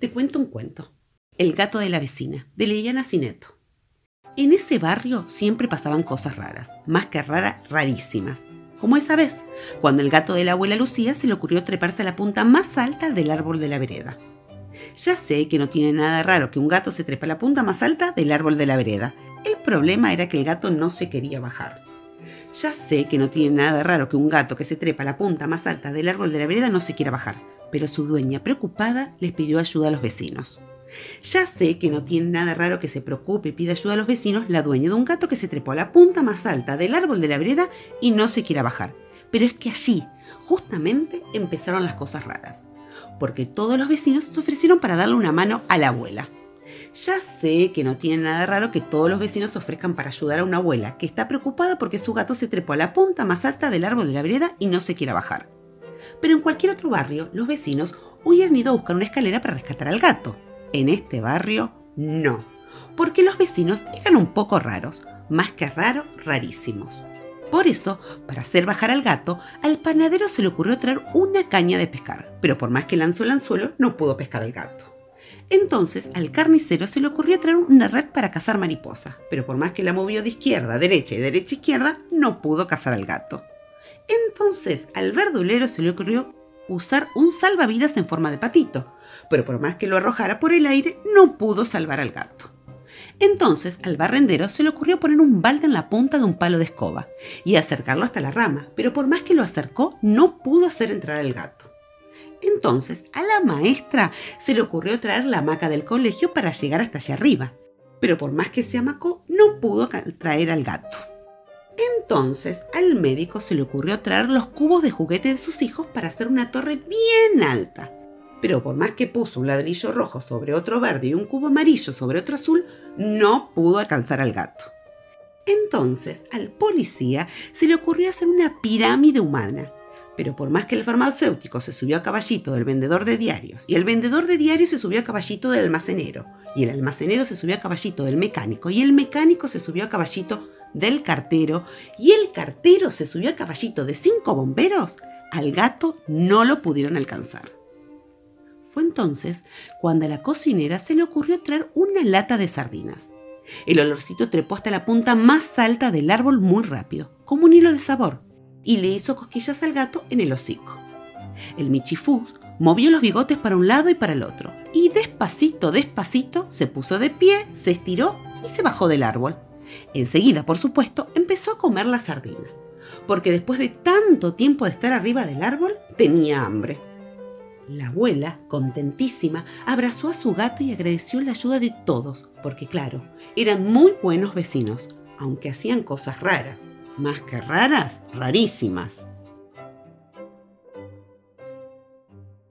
Te cuento un cuento. El gato de la vecina, de Liliana Cineto. En ese barrio siempre pasaban cosas raras, más que raras, rarísimas. Como esa vez, cuando el gato de la abuela Lucía se le ocurrió treparse a la punta más alta del árbol de la vereda. Ya sé que no tiene nada raro que un gato se trepa a la punta más alta del árbol de la vereda. El problema era que el gato no se quería bajar. Ya sé que no tiene nada raro que un gato que se trepa a la punta más alta del árbol de la vereda no se quiera bajar pero su dueña, preocupada, les pidió ayuda a los vecinos. Ya sé que no tiene nada raro que se preocupe y pida ayuda a los vecinos la dueña de un gato que se trepó a la punta más alta del árbol de la vereda y no se quiera bajar. Pero es que allí, justamente, empezaron las cosas raras, porque todos los vecinos se ofrecieron para darle una mano a la abuela. Ya sé que no tiene nada raro que todos los vecinos ofrezcan para ayudar a una abuela que está preocupada porque su gato se trepó a la punta más alta del árbol de la vereda y no se quiera bajar pero en cualquier otro barrio los vecinos hubieran ido a buscar una escalera para rescatar al gato. En este barrio, no, porque los vecinos eran un poco raros, más que raro, rarísimos. Por eso, para hacer bajar al gato, al panadero se le ocurrió traer una caña de pescar, pero por más que lanzó el anzuelo, no pudo pescar al gato. Entonces, al carnicero se le ocurrió traer una red para cazar mariposas, pero por más que la movió de izquierda derecha y derecha izquierda, no pudo cazar al gato. Entonces al verdulero se le ocurrió usar un salvavidas en forma de patito, pero por más que lo arrojara por el aire no pudo salvar al gato. Entonces al barrendero se le ocurrió poner un balde en la punta de un palo de escoba y acercarlo hasta la rama, pero por más que lo acercó no pudo hacer entrar al gato. Entonces a la maestra se le ocurrió traer la hamaca del colegio para llegar hasta allá arriba, pero por más que se amacó no pudo traer al gato. Entonces al médico se le ocurrió traer los cubos de juguete de sus hijos para hacer una torre bien alta. Pero por más que puso un ladrillo rojo sobre otro verde y un cubo amarillo sobre otro azul, no pudo alcanzar al gato. Entonces al policía se le ocurrió hacer una pirámide humana. Pero por más que el farmacéutico se subió a caballito del vendedor de diarios, y el vendedor de diarios se subió a caballito del almacenero, y el almacenero se subió a caballito del mecánico, y el mecánico se subió a caballito del cartero y el cartero se subió a caballito de cinco bomberos, al gato no lo pudieron alcanzar. Fue entonces cuando a la cocinera se le ocurrió traer una lata de sardinas. El olorcito trepó hasta la punta más alta del árbol muy rápido, como un hilo de sabor, y le hizo cosquillas al gato en el hocico. El michifús movió los bigotes para un lado y para el otro, y despacito, despacito se puso de pie, se estiró y se bajó del árbol. Enseguida, por supuesto, empezó a comer la sardina, porque después de tanto tiempo de estar arriba del árbol, tenía hambre. La abuela, contentísima, abrazó a su gato y agradeció la ayuda de todos, porque claro, eran muy buenos vecinos, aunque hacían cosas raras, más que raras, rarísimas.